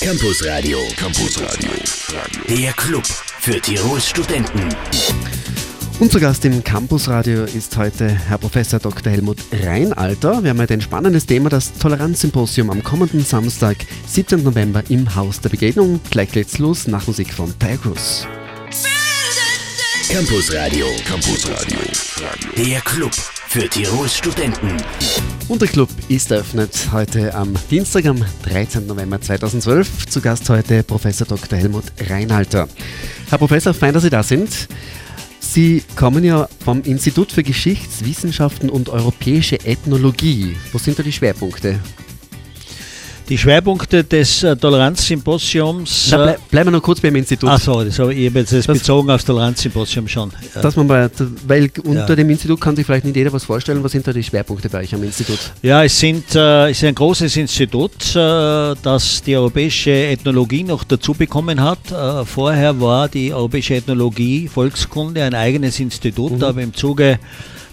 Campus Radio. Campus Radio. Der Club für Tirols Studenten. Unser Gast im Campusradio ist heute Herr Professor Dr. Helmut Reinalter. Wir haben heute ein spannendes Thema, das Toleranzsymposium am kommenden Samstag, 17. November im Haus der Begegnung. Gleich geht's los nach Musik von Tigers. Campus Radio. Campus Radio. Der Club für Tirols Studenten. Und der Club ist eröffnet heute am Dienstag, am 13. November 2012. Zu Gast heute Professor Dr. Helmut Reinhalter. Herr Professor, fein, dass Sie da sind. Sie kommen ja vom Institut für Geschichtswissenschaften und europäische Ethnologie. Was sind da die Schwerpunkte? Die Schwerpunkte des äh, Toleranzsymposiums. Ble bleiben wir noch kurz beim Institut. Ach so, das habe ich jetzt das Das- bezogen aufs Toleranzsymposium schon. Ja. Dass man bei, weil unter Ja. dem Institut kann sich vielleicht nicht jeder was vorstellen. Was sind da die Schwerpunkte bei euch am Institut? Ja, es, sind, äh, es ist ein großes Institut, äh, das die europäische Ethnologie noch dazu bekommen hat. Äh, vorher war die europäische Ethnologie Volkskunde ein eigenes Institut, aber im Zuge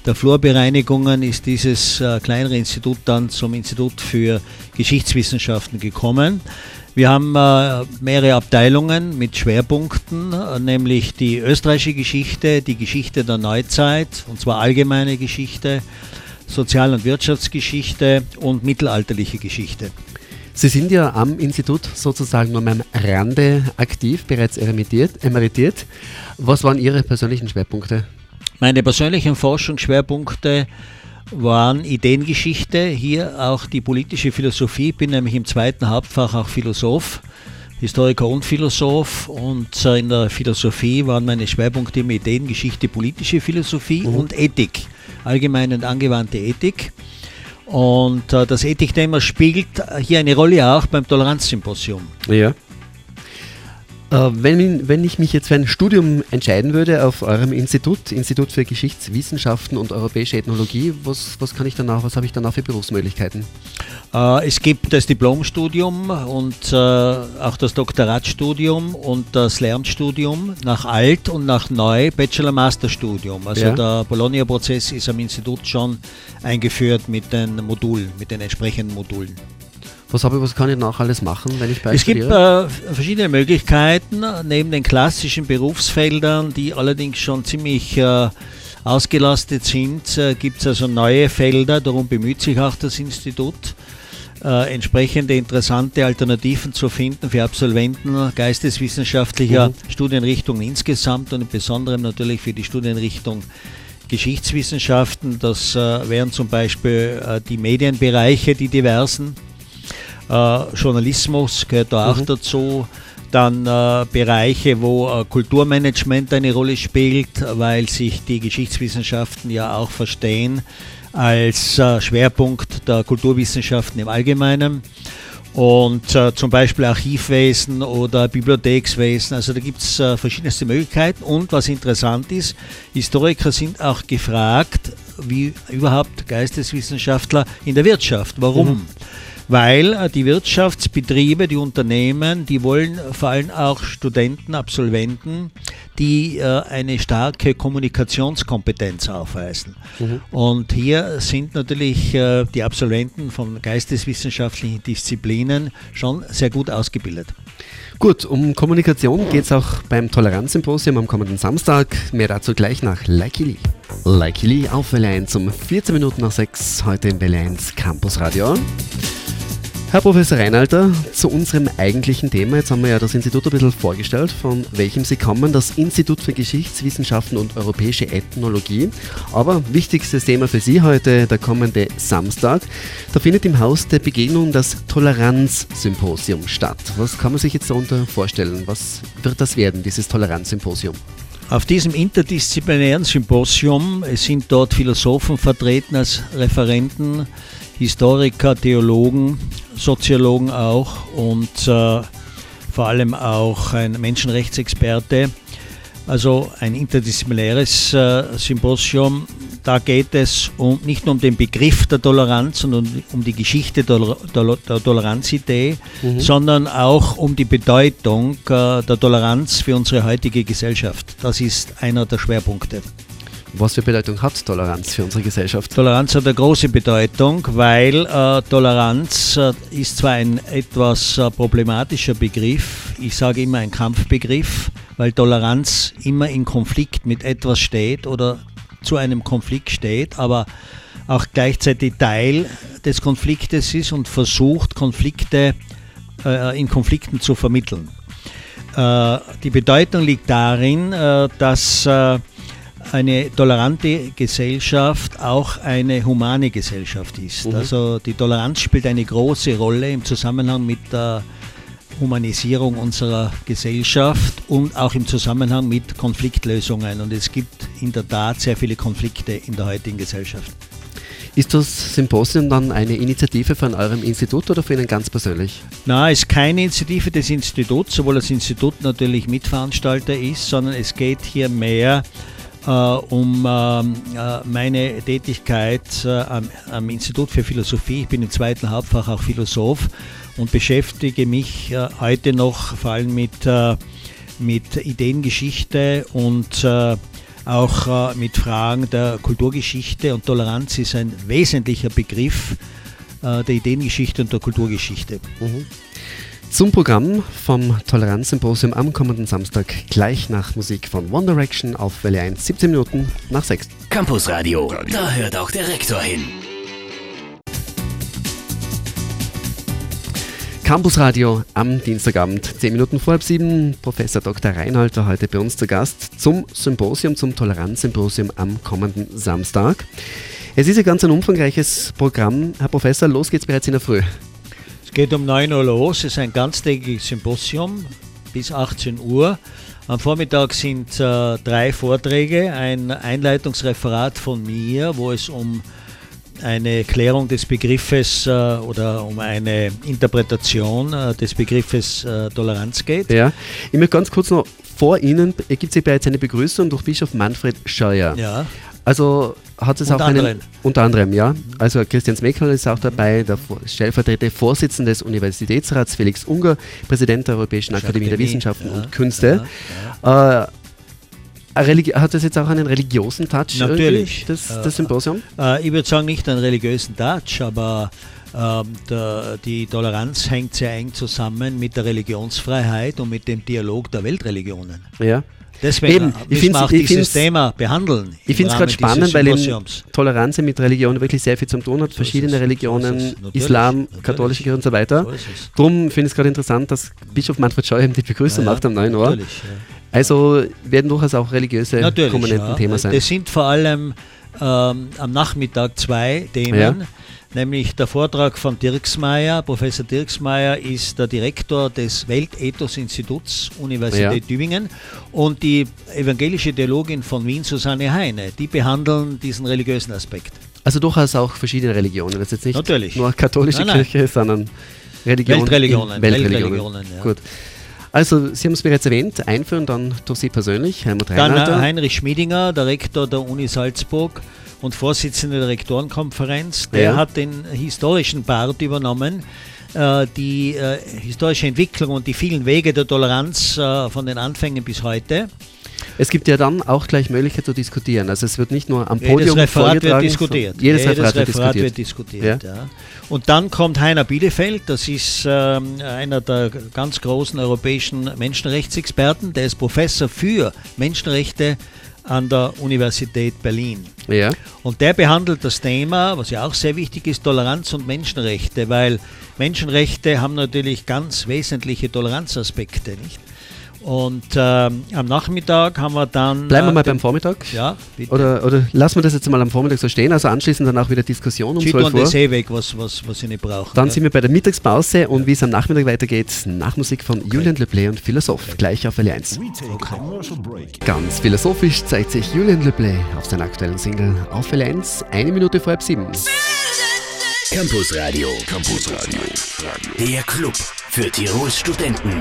der Flurbereinigungen ist dieses äh, kleinere Institut dann zum Institut für Geschichtswissenschaften gekommen. Wir haben äh, mehrere Abteilungen mit Schwerpunkten, äh, nämlich die österreichische Geschichte, die Geschichte der Neuzeit, und zwar allgemeine Geschichte, Sozial- und Wirtschaftsgeschichte und mittelalterliche Geschichte. Sie sind ja am Institut sozusagen nur am Rande aktiv, bereits emeritiert. emeritiert. Was waren Ihre persönlichen Schwerpunkte? Meine persönlichen Forschungsschwerpunkte waren Ideengeschichte, hier auch die politische Philosophie. Ich bin nämlich im zweiten Hauptfach auch Philosoph, Historiker und Philosoph. Und in der Philosophie waren meine Schwerpunkte immer Ideengeschichte, politische Philosophie und Ethik, allgemeine und angewandte Ethik. Und äh, das Ethikthema spielt hier eine Rolle auch beim Toleranzsymposium. Ja. Äh, wenn, wenn ich mich jetzt für ein Studium entscheiden würde auf eurem Institut, Institut für Geschichtswissenschaften und europäische Ethnologie, was, was kann ich danach, was habe ich danach für Berufsmöglichkeiten? Äh, es gibt das Diplomstudium und äh, auch das Doktoratstudium und das Lehramtsstudium nach alt und nach neu Bachelor-Master-Studium. Also Ja. der Bologna-Prozess ist am Institut schon eingeführt mit den Modulen, mit den entsprechenden Modulen. Was, habe ich, was kann ich danach alles machen, wenn ich bei Es gibt äh, verschiedene Möglichkeiten neben den klassischen Berufsfeldern, die allerdings schon ziemlich äh, ausgelastet sind, äh, gibt es also neue Felder, darum bemüht sich auch das Institut, äh, entsprechende interessante Alternativen zu finden für Absolventen geisteswissenschaftlicher Mhm. Studienrichtungen insgesamt und im Besonderen natürlich für die Studienrichtung Geschichtswissenschaften. Das äh, wären zum Beispiel äh, die Medienbereiche, die diversen. Äh, Journalismus gehört da auch Mhm. dazu. Dann äh, Bereiche, wo äh, Kulturmanagement eine Rolle spielt, weil sich die Geschichtswissenschaften ja auch verstehen als äh, Schwerpunkt der Kulturwissenschaften im Allgemeinen. Und äh, zum Beispiel Archivwesen oder Bibliothekswesen. Also da gibt es äh, verschiedenste Möglichkeiten. Und was interessant ist, Historiker sind auch gefragt, wie überhaupt Geisteswissenschaftler in der Wirtschaft. Warum? Weil äh, die Wirtschaftsbetriebe, die Unternehmen, die wollen vor allem auch Studenten, Absolventen, die äh, eine starke Kommunikationskompetenz aufweisen. Und hier sind natürlich äh, die Absolventen von geisteswissenschaftlichen Disziplinen schon sehr gut ausgebildet. Gut, um Kommunikation geht es auch beim Toleranzsymposium am kommenden Samstag. Mehr dazu gleich nach Likely. Likely auf Welle 1 um 14 Minuten nach 6 heute im Welle 1 Campus Radio. Herr Professor Reinalter, zu unserem eigentlichen Thema. Jetzt haben wir ja das Institut ein bisschen vorgestellt, von welchem Sie kommen, das Institut für Geschichtswissenschaften und europäische Ethnologie. Aber wichtigstes Thema für Sie heute, der kommende Samstag. Da findet im Haus der Begegnung das Toleranzsymposium statt. Was kann man sich jetzt darunter vorstellen? Was wird das werden, dieses Toleranzsymposium? Auf diesem interdisziplinären Symposium sind dort Philosophen vertreten als Referenten, Historiker, Theologen, Soziologen auch und äh, vor allem auch ein Menschenrechtsexperte. Also ein interdisziplinäres äh, Symposium. Da geht es um, nicht nur um den Begriff der Toleranz, sondern um die Geschichte der, der, Toleranzidee, sondern auch um die Bedeutung äh, der Toleranz für unsere heutige Gesellschaft. Das ist einer der Schwerpunkte. Was für Bedeutung hat Toleranz für unsere Gesellschaft? Toleranz hat eine große Bedeutung, weil äh, Toleranz äh, ist zwar ein etwas äh, problematischer Begriff, ich sage immer ein Kampfbegriff, weil Toleranz immer in Konflikt mit etwas steht oder zu einem Konflikt steht, aber auch gleichzeitig Teil des Konfliktes ist und versucht, Konflikte äh, in Konflikten zu vermitteln. Äh, die Bedeutung liegt darin, äh, dass äh, eine tolerante Gesellschaft auch eine humane Gesellschaft ist. Mhm. Also die Toleranz spielt eine große Rolle im Zusammenhang mit der Humanisierung unserer Gesellschaft und auch im Zusammenhang mit Konfliktlösungen. Und es gibt in der Tat sehr viele Konflikte in der heutigen Gesellschaft. Ist das Symposium dann eine Initiative von eurem Institut oder für Ihnen ganz persönlich? Na, es ist keine Initiative des Instituts, obwohl das Institut natürlich Mitveranstalter ist, sondern es geht hier mehr äh, um ähm, äh, meine Tätigkeit äh, am, am, Institut für Philosophie. Ich bin im zweiten Hauptfach auch Philosoph und beschäftige mich äh, heute noch vor allem mit, äh, mit Ideengeschichte und äh, auch mit Fragen der Kulturgeschichte und Toleranz ist ein wesentlicher Begriff der Ideengeschichte und der Kulturgeschichte. Mhm. Zum Programm vom Toleranzsymposium am kommenden Samstag gleich nach Musik von One Direction auf Welle 1, 17 Minuten nach 6. Campus Radio, da hört auch der Rektor hin. Campus Radio am Dienstagabend, 10 Minuten vor halb sieben. Professor Dr. Reinhalter heute bei uns zu Gast zum Symposium, zum Toleranzsymposium am kommenden Samstag. Es ist ein ganz ein umfangreiches Programm. Herr Professor, los geht's bereits in der Früh. Es geht um 9 Uhr los, es ist ein ganztägiges Symposium bis 18 Uhr. Am Vormittag sind äh, drei Vorträge, ein Einleitungsreferat von mir, wo es um eine Klärung des Begriffes äh, oder um eine Interpretation äh, des Begriffes äh, Toleranz geht. Ja, ich möchte ganz kurz noch vor Ihnen ergibt sich bereits eine Begrüßung durch Bischof Manfred Scheuer. Ja. Also hat es unter auch einen, unter anderem, ja. Also Christian Smeckel ist auch dabei, der stellvertretende Vorsitzende des Universitätsrats Felix Unger, Präsident der Europäischen Akademie der Wissenschaften ja, und Künste. Ja, ja. Äh, hat das jetzt auch einen religiösen Touch? Natürlich. Das, das Symposium? Äh, ich würde sagen, nicht einen religiösen Touch, aber ähm, der, die Toleranz hängt sehr eng zusammen mit der Religionsfreiheit und mit dem Dialog der Weltreligionen. Ja. Deswegen Eben, ich wir auch dieses Thema behandeln. Ich finde es gerade spannend, weil Toleranz mit Religion wirklich sehr viel zu tun hat. So Verschiedene Religionen, so Islam, katholische Kirche und so weiter. So Darum finde ich es gerade interessant, dass Bischof Manfred Scheu die Begrüßung ja, macht am 9 Uhr. Ja. Also werden durchaus auch religiöse natürlich, Komponenten ja. Thema sein. Das sind vor allem ähm, am Nachmittag zwei Themen nämlich der Vortrag von Dirksmeier. Professor Dirksmeier ist der Direktor des Weltethos-Instituts Universität ja. Tübingen und die evangelische Theologin von Wien, Susanne Heine. Die behandeln diesen religiösen Aspekt. Also durchaus auch verschiedene Religionen. Das ist jetzt nicht Natürlich. nur katholische nein, nein. Kirche, sondern Religion Weltreligionen. Weltreligionen. Weltreligionen ja. Gut. Also, Sie haben es bereits erwähnt, einführen dann durch Sie persönlich, Helmut Reinhardt. Dann Heinrich Schmiedinger, der Rektor der Uni Salzburg und Vorsitzender der Rektorenkonferenz. Der ja. hat den historischen Part übernommen äh, die äh, historische Entwicklung und die vielen Wege der Toleranz äh, von den Anfängen bis heute. Es gibt ja dann auch gleich Möglichkeit zu diskutieren. Also es wird nicht nur am Podium jedes Referat wird diskutiert. Jedes, jedes Referat, Referat, wird diskutiert. Wird diskutiert ja. Ja. Und dann kommt Heiner Bielefeld, das ist ähm, einer der ganz großen europäischen Menschenrechtsexperten, der ist Professor für Menschenrechte an der Universität Berlin. Ja. Und der behandelt das Thema, was ja auch sehr wichtig ist, Toleranz und Menschenrechte, weil Menschenrechte haben natürlich ganz wesentliche Toleranzaspekte, nicht? Und ähm, am Nachmittag haben wir dann. Bleiben wir mal beim Vormittag? Ja, bitte. Oder, oder lassen wir das jetzt mal am Vormittag so stehen, also anschließend dann auch wieder Diskussion um 12 Uhr. Eh weg, was, was, was Sie nicht brauchen. Dann ja. sind wir bei der Mittagspause und wie es am Nachmittag weitergeht, nach Musik von okay. Julian Leplay und Philosoph, okay. gleich auf L1. Okay. Ganz philosophisch zeigt sich Julian Leplay auf seiner aktuellen Single auf L1, eine Minute vor halb sieben. Campus Radio. Campus Radio. Der Club für Tirols Studenten.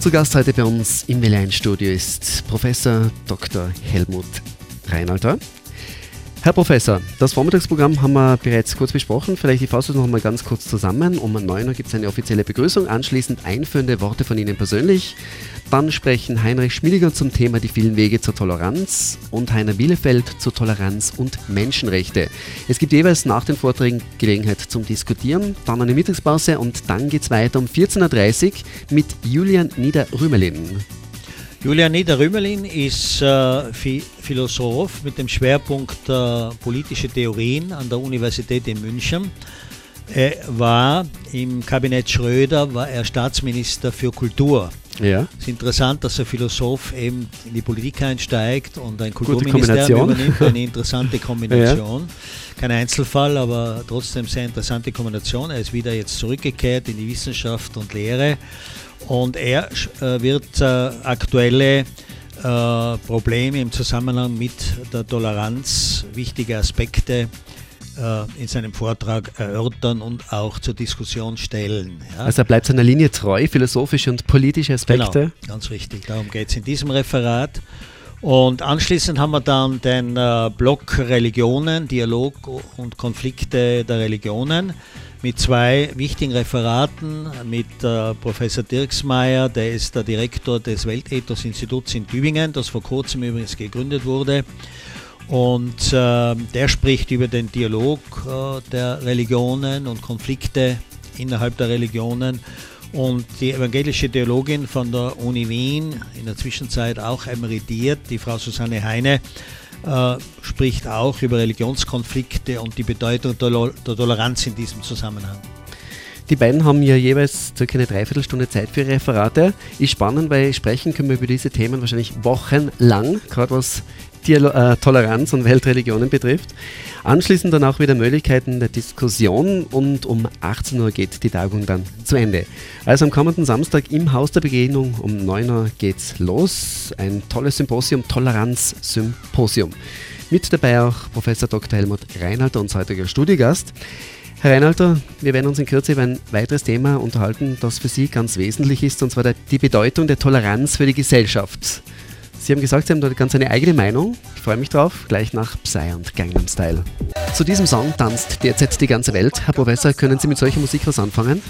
Zu Gast heute bei uns im Melein Studio ist Professor Dr. Helmut Reinalter. Herr Professor, das Vormittagsprogramm haben wir bereits kurz besprochen. Vielleicht ich fasse es noch mal ganz kurz zusammen. Um 9 Uhr gibt es eine offizielle Begrüßung, anschließend einführende Worte von Ihnen persönlich. Dann sprechen Heinrich Schmiediger zum Thema die vielen Wege zur Toleranz und Heiner Bielefeld zur Toleranz und Menschenrechte. Es gibt jeweils nach den Vorträgen Gelegenheit zum Diskutieren, dann eine Mittagspause und dann geht es weiter um 14.30 Uhr mit Julian Nieder-Rümelin. Julian Nieder-Rümelin ist äh, Philosoph mit dem Schwerpunkt äh, politische Theorien an der Universität in München. Er war im Kabinett Schröder war er Staatsminister für Kultur. Ja. Es ist interessant, dass ein Philosoph eben in die Politik einsteigt und ein Kulturministerium übernimmt. Eine interessante Kombination. Ja. Kein Einzelfall, aber trotzdem sehr interessante Kombination. Er ist wieder jetzt zurückgekehrt in die Wissenschaft und Lehre und er äh, wird äh, aktuelle äh, Probleme im Zusammenhang mit der Toleranz, wichtige Aspekte in seinem Vortrag erörtern und auch zur Diskussion stellen. Ja. Also er bleibt seiner Linie treu, philosophische und politische Aspekte. Genau, ganz richtig. Darum geht es in diesem Referat. Und anschließend haben wir dann den Block Religionen, Dialog und Konflikte der Religionen mit zwei wichtigen Referaten, mit äh, Professor Dirksmeier, der ist der Direktor des Weltethos-Instituts in Tübingen, das vor kurzem übrigens gegründet wurde. Und äh, der spricht über den Dialog äh, der Religionen und Konflikte innerhalb der Religionen. Und die evangelische Theologin von der Uni Wien, in der Zwischenzeit auch emeritiert, die Frau Susanne Heine, äh, spricht auch über Religionskonflikte und die Bedeutung der, der Toleranz in diesem Zusammenhang. Die beiden haben ja jeweils circa eine Dreiviertelstunde Zeit für Referate. Ist spannend, weil sprechen können wir über diese Themen wahrscheinlich wochenlang, gerade was Toleranz und Weltreligionen betrifft. Anschließend dann auch wieder Möglichkeiten der Diskussion und um 18 Uhr geht die Tagung dann zu Ende. Also am kommenden Samstag im Haus der Begegnung um 9 Uhr geht's los. Ein tolles Symposium, Toleranz-Symposium. Mit dabei auch Professor Dr. Helmut Reinhalter, unser heutiger Studiegast. Herr Reinhalter, wir werden uns in Kürze über ein weiteres Thema unterhalten, das für Sie ganz wesentlich ist, und zwar die Bedeutung der Toleranz für die Gesellschaft. Sie haben gesagt, Sie haben da ganz eine eigene Meinung. Ich freue mich drauf, gleich nach Psy und Gangnam Style. Zu diesem Song tanzt derzeit die ganze Welt. Herr Professor, können Sie mit solcher Musik was anfangen?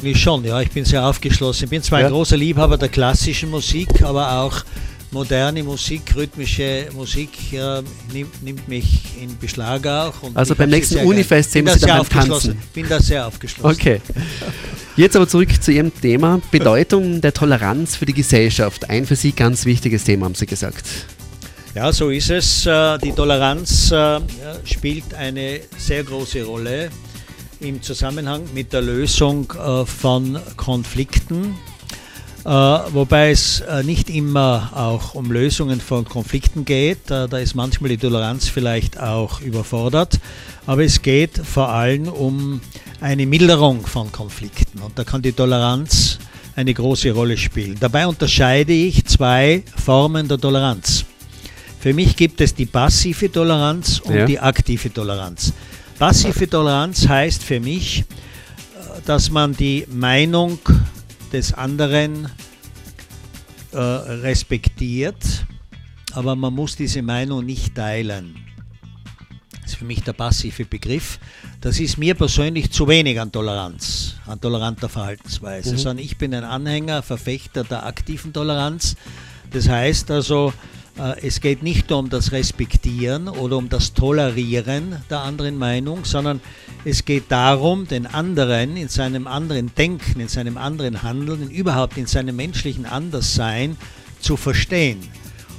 Wie schon, ja, ich bin sehr aufgeschlossen. Ich bin zwar ja. ein großer Liebhaber der klassischen Musik, aber auch moderne Musik, rhythmische Musik äh, nimmt, nimmt, mich in Beschlag auch. also beim nächsten Unifest sehen Sie dann tanzen. Ich bin da sehr aufgeschlossen. Okay. Jetzt aber zurück zu Ihrem Thema, Bedeutung der Toleranz für die Gesellschaft. Ein für Sie ganz wichtiges Thema, haben Sie gesagt. Ja, so ist es. Äh, die Toleranz äh, spielt eine sehr große Rolle im Zusammenhang mit der Lösung äh, von Konflikten wobei es äh, nicht immer auch um Lösungen von Konflikten geht. Äh, da ist manchmal die Toleranz vielleicht auch überfordert. Aber es geht vor allem um eine Milderung von Konflikten. Und da kann die Toleranz eine große Rolle spielen. Dabei unterscheide ich zwei Formen der Toleranz. Für mich gibt es die passive Toleranz und ja. die aktive Toleranz. Passive Toleranz heißt für mich, dass man die Meinung des anderen äh, respektiert, aber man muss diese Meinung nicht teilen. Das ist für mich der passive Begriff. Das ist mir persönlich zu wenig an Toleranz, an toleranter Verhaltensweise, mhm. sondern ich bin ein Anhänger, Verfechter der aktiven Toleranz. Das heißt also, es geht nicht um das Respektieren oder um das Tolerieren der anderen Meinung, sondern es geht darum, den anderen in seinem anderen Denken, in seinem anderen Handeln, überhaupt in seinem menschlichen Anderssein zu verstehen.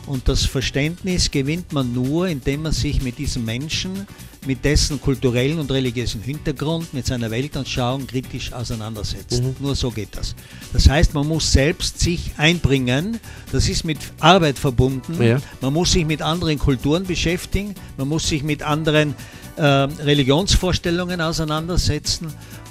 Und das Verständnis gewinnt man nur, indem man sich mit diesem Menschen mit dessen kulturellen und religiösen Hintergrund, mit seiner Weltanschauung kritisch auseinandersetzt. Mhm. Nur so geht das. Das heißt, man muss selbst sich einbringen, das ist mit Arbeit verbunden, ja. man muss sich mit anderen Kulturen beschäftigen, man muss sich mit anderen äh, Religionsvorstellungen auseinandersetzen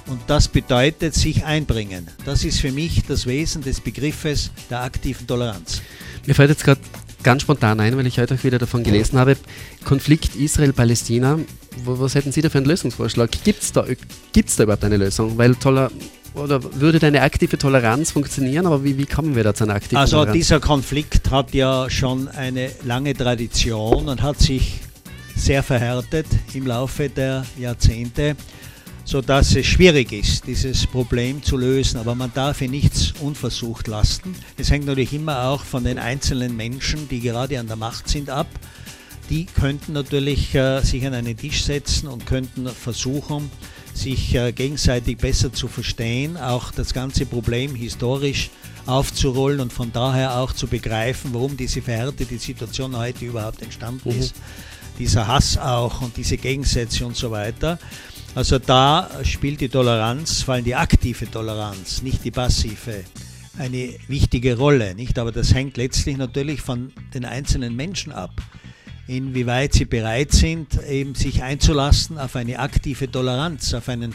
und das bedeutet sich einbringen. Das ist für mich das Wesen des Begriffes der aktiven Toleranz. Mir fällt jetzt gerade ganz spontan ein, weil ich heute auch wieder davon gelesen habe, Konflikt Israel-Palästina. Was hätten Sie da für einen Lösungsvorschlag? Gibt es da, gibt's da überhaupt eine Lösung? Weil toller, oder würde eine aktive Toleranz funktionieren, aber wie, wie kommen wir da zu einer aktiven also Toleranz? Also dieser Konflikt hat ja schon eine lange Tradition und hat sich sehr verhärtet im Laufe der Jahrzehnte, sodass es schwierig ist, dieses Problem zu lösen. Aber man darf hier nichts unversucht lassen. Es hängt natürlich immer auch von den einzelnen Menschen, die gerade an der Macht sind, ab. Die könnten natürlich äh, sich an einen Tisch setzen und könnten versuchen, sich äh, gegenseitig besser zu verstehen, auch das ganze Problem historisch aufzurollen und von daher auch zu begreifen, warum diese verhärtete Situation heute überhaupt entstanden mhm. ist. Dieser Hass auch und diese Gegensätze und so weiter. Also da spielt die Toleranz, vor allem die aktive Toleranz, nicht die passive, eine wichtige Rolle. Nicht? Aber das hängt letztlich natürlich von den einzelnen Menschen ab, inwieweit sie bereit sind, eben sich einzulassen auf eine aktive Toleranz, auf einen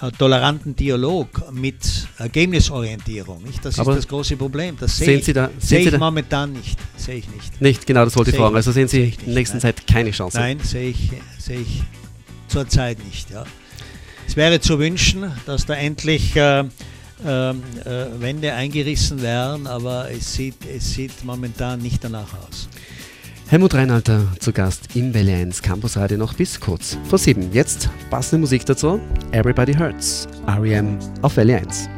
äh, toleranten Dialog mit Ergebnisorientierung. Nicht? Das Aber ist das große Problem. Das sehe ich, da, seh ich momentan nicht. Sehe ich nicht. Nicht, genau, das wollte ich fragen. Also sehen Sie in der nächsten. Zeit keine Chance? Nein, sehe ich, sehe ich zurzeit nicht. Ja. Es wäre zu wünschen, dass da endlich äh, äh, äh, Wände eingerissen werden, aber es sieht, es sieht momentan nicht danach aus. Helmut Reinhalter zu Gast im Welle 1 Campus Radio noch bis kurz vor sieben. Jetzt passende Musik dazu: Everybody Hurts, REM auf Welle 1.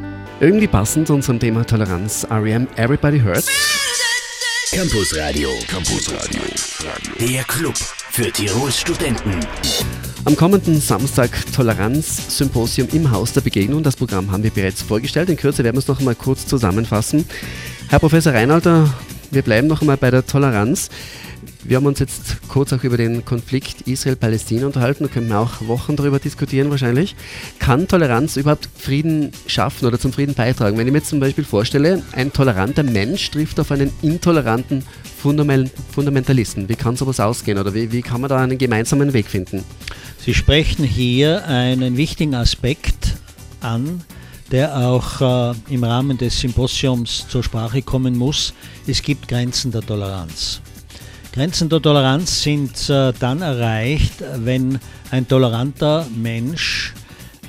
Irgendwie passend zu unserem Thema Toleranz, REM Everybody Hurts. Campus Radio, Campus Radio, der Club für Tirols Studenten. Am kommenden Samstag Toleranz-Symposium im Haus der Begegnung. Das Programm haben wir bereits vorgestellt. In Kürze werden wir es noch einmal kurz zusammenfassen. Herr Professor Reinhalter, wir bleiben noch einmal bei der Toleranz. Wir haben uns jetzt kurz auch über den Konflikt Israel-Palästina unterhalten, da können wir auch Wochen darüber diskutieren wahrscheinlich. Kann Toleranz überhaupt Frieden schaffen oder zum Frieden beitragen? Wenn ich mir jetzt zum Beispiel vorstelle, ein toleranter Mensch trifft auf einen intoleranten Fundamentalisten, wie kann sowas ausgehen oder wie, wie kann man da einen gemeinsamen Weg finden? Sie sprechen hier einen wichtigen Aspekt an, der auch äh, im Rahmen des Symposiums zur Sprache kommen muss. Es gibt Grenzen der Toleranz. Grenzen der Toleranz sind äh, dann erreicht, wenn ein toleranter Mensch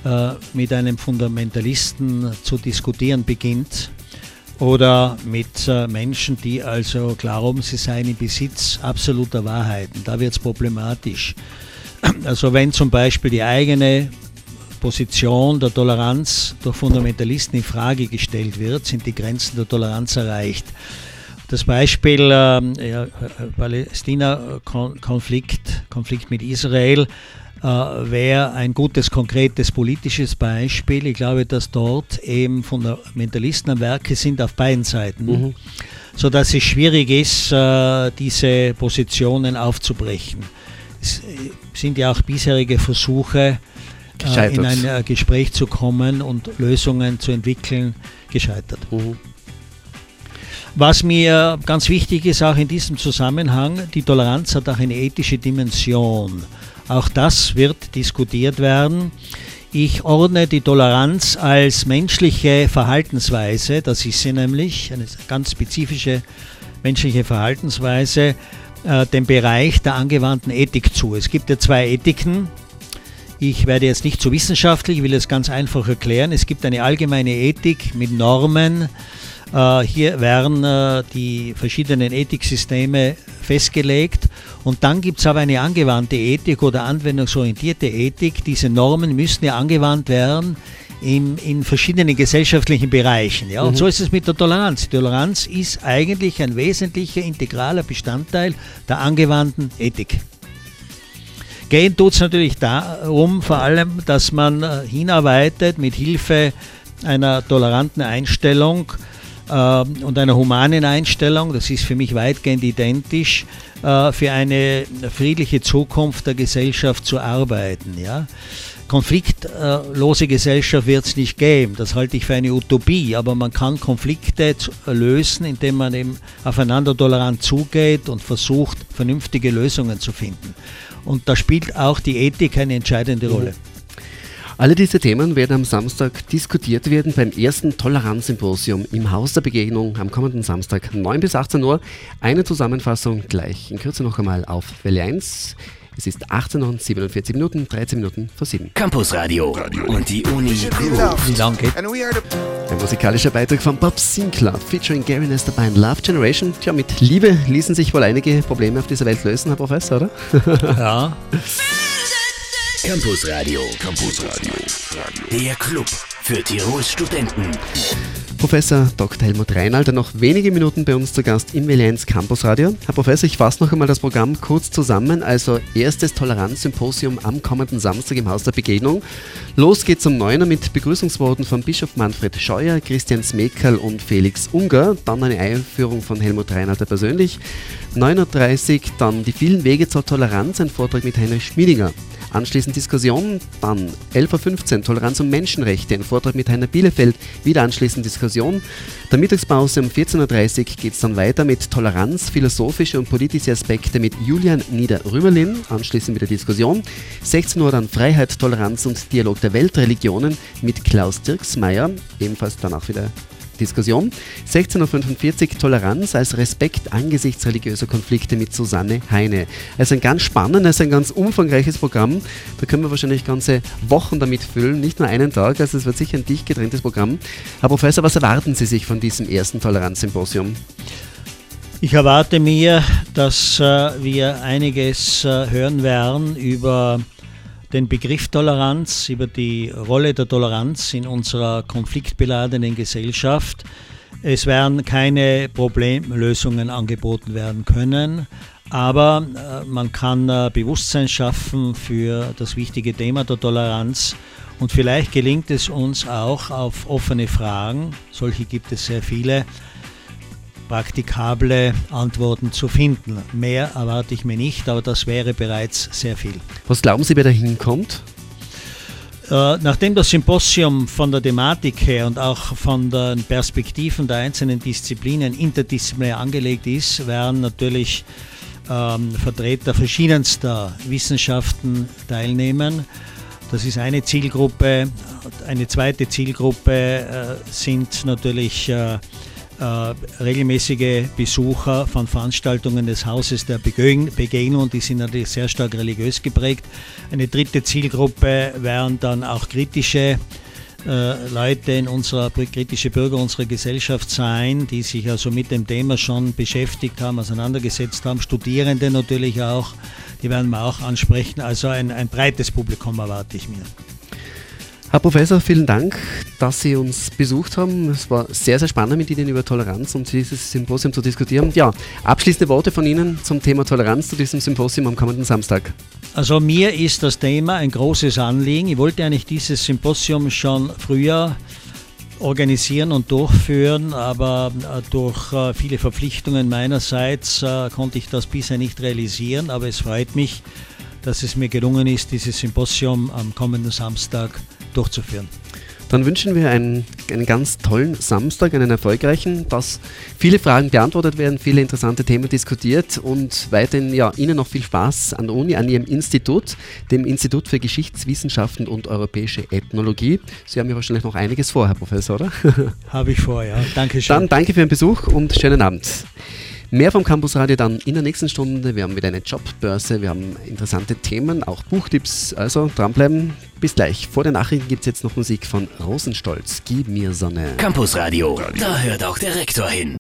äh, mit einem Fundamentalisten zu diskutieren beginnt oder mit äh, Menschen, die also glauben, sie seien im Besitz absoluter Wahrheiten. Da wird es problematisch. Also wenn zum Beispiel die eigene Position der Toleranz durch Fundamentalisten in Frage gestellt wird, sind die Grenzen der Toleranz erreicht. Das Beispiel äh, ja, Palästina-Konflikt, Konflikt mit Israel, äh, wäre ein gutes, konkretes politisches Beispiel. Ich glaube, dass dort eben Fundamentalisten am Werke sind auf beiden Seiten, mhm. sodass es schwierig ist, äh, diese Positionen aufzubrechen. Es sind ja auch bisherige Versuche, äh, in ein äh, Gespräch zu kommen und Lösungen zu entwickeln, gescheitert. Mhm. Was mir ganz wichtig ist, auch in diesem Zusammenhang, die Toleranz hat auch eine ethische Dimension. Auch das wird diskutiert werden. Ich ordne die Toleranz als menschliche Verhaltensweise, das ist sie nämlich, eine ganz spezifische menschliche Verhaltensweise, äh, dem Bereich der angewandten Ethik zu. Es gibt ja zwei Ethiken. Ich werde jetzt nicht zu wissenschaftlich, ich will es ganz einfach erklären. Es gibt eine allgemeine Ethik mit Normen, äh, hier werden äh, die verschiedenen Ethiksysteme festgelegt und dann gibt es aber eine angewandte Ethik oder anwendungsorientierte Ethik. Diese Normen müssen ja angewandt werden in, in verschiedenen gesellschaftlichen Bereichen. Ja? Und mhm. so ist es mit der Toleranz. Die Toleranz ist eigentlich ein wesentlicher, integraler Bestandteil der angewandten Ethik. Gehen tut es natürlich darum, vor allem, dass man äh, hinarbeitet mit Hilfe einer toleranten Einstellung äh, und einer humanen Einstellung, das ist für mich weitgehend identisch, äh, für eine friedliche Zukunft der Gesellschaft zu arbeiten. Ja? Konfliktlose Gesellschaft wird es nicht geben, das halte ich für eine Utopie, aber man kann Konflikte lösen, indem man eben aufeinander tolerant zugeht und versucht, vernünftige Lösungen zu finden. Und da spielt auch die Ethik eine entscheidende mhm. Rolle. Alle diese Themen werden am Samstag diskutiert werden beim ersten Toleranzsymposium im Haus der Begegnung am kommenden Samstag 9 bis 18 Uhr. Eine Zusammenfassung gleich in Kürze noch einmal auf Welle 1. Es ist 18 und 47 Minuten, 13 Minuten vor 7. Campus Radio, Radio. und die Uni. Wie lang geht? musikalischer Beitrag von Bob Sinclair featuring Gary Nestor bei Love Generation. Tja, mit Liebe ließen sich wohl einige Probleme auf dieser Welt lösen, Herr Professor, oder? Ja. Campus Radio. Campus Radio. Der Club für Tirols Studenten. Professor Dr. Helmut Reinalter noch wenige Minuten bei uns zu Gast im L1 Campus Radio. Herr Professor, ich fasse noch einmal das Programm kurz zusammen. Also erstes Toleranzsymposium am kommenden Samstag im Haus der Begegnung. Los geht's um 9 Uhr mit Begrüßungsworten von Bischof Manfred Scheuer, Christian Smekerl und Felix Unger. Dann eine Einführung von Helmut Reinalter persönlich. 9.30 Uhr dann die vielen Wege zur Toleranz, ein Vortrag mit Heinrich Schmiedinger. Anschließend Diskussion, dann 11.15 Uhr Toleranz und Menschenrechte, ein Vortrag mit Heiner Bielefeld, wieder anschließend Diskussion. Der Mittagspause um 14.30 Uhr geht es dann weiter mit Toleranz, philosophische und politische Aspekte mit Julian Nieder-Rümerlin, anschließend wieder Diskussion. 16 Uhr dann Freiheit, Toleranz und Dialog der Weltreligionen mit Klaus Dirksmeier, ebenfalls danach wieder Diskussion. 16.45 Uhr Toleranz als Respekt angesichts religiöser Konflikte mit Susanne Heine. Also ein ganz spannendes, ein ganz umfangreiches Programm. Da können wir wahrscheinlich ganze Wochen damit füllen, nicht nur einen Tag. Also es wird sicher ein dicht getrenntes Programm. Herr Professor, was erwarten Sie sich von diesem ersten Toleranzsymposium? Ich erwarte mir, dass äh, wir einiges äh, hören werden über den Begriff Toleranz, über die Rolle der Toleranz in unserer konfliktbeladenen Gesellschaft. Es werden keine Problemlösungen angeboten werden können, aber äh, man kann äh, Bewusstsein schaffen für das wichtige Thema der Toleranz und vielleicht gelingt es uns auch auf offene Fragen, solche gibt es sehr viele, praktikable Antworten zu finden. Mehr erwarte ich mir nicht, aber das wäre bereits sehr viel. Was glauben Sie, wer da hinkommt? Äh, nachdem das Symposium von der Thematik her und auch von den Perspektiven der einzelnen Disziplinen interdisziplinär angelegt ist, werden natürlich ähm, Vertreter verschiedenster Wissenschaften teilnehmen. Das ist eine Zielgruppe. Eine zweite Zielgruppe äh, sind natürlich äh, äh, regelmäßige Besucher von Veranstaltungen des Hauses der Begegnung, die sind natürlich sehr stark religiös geprägt. Eine dritte Zielgruppe wären dann auch kritische äh, Leute in unserer, kritische Bürger unserer Gesellschaft sein, die sich also mit dem Thema schon beschäftigt haben, auseinandergesetzt haben, Studierende natürlich auch, die werden wir auch ansprechen. Also ein, ein breites Publikum erwarte ich mir. Herr Professor, vielen Dank, dass Sie uns besucht haben. Es war sehr, sehr spannend, mit Ihnen über Toleranz und dieses Symposium zu diskutieren. Ja, abschließende Worte von Ihnen zum Thema Toleranz zu diesem Symposium am kommenden Samstag. Also mir ist das Thema ein großes Anliegen. Ich wollte eigentlich dieses Symposium schon früher organisieren und durchführen, aber äh, durch äh, viele Verpflichtungen meinerseits äh, konnte ich das bisher nicht realisieren. Aber es freut mich, dass es mir gelungen ist, dieses Symposium am kommenden Samstag durchzuführen. Dann wünschen wir einen, einen ganz tollen Samstag, einen erfolgreichen, dass viele Fragen beantwortet werden, viele interessante Themen diskutiert und weiterhin ja, Ihnen noch viel Spaß an der Uni, an Ihrem Institut, dem Institut für Geschichtswissenschaften und Europäische Ethnologie. Sie haben ja wahrscheinlich noch einiges vor, Herr Professor, oder? Habe ich vor, ja. Danke schön. Dann danke für Ihren Besuch und schönen Abend. Mehr vom Campus Radio dann in der nächsten Stunde. Wir haben wieder eine Jobbörse, wir haben interessante Themen, auch Buchtipps. Also dranbleiben. Bis gleich. Vor den Nachrichten gibt es jetzt noch Musik von Rosenstolz. Gib mir Sonne. Campus Radio, da hört auch der Rektor hin.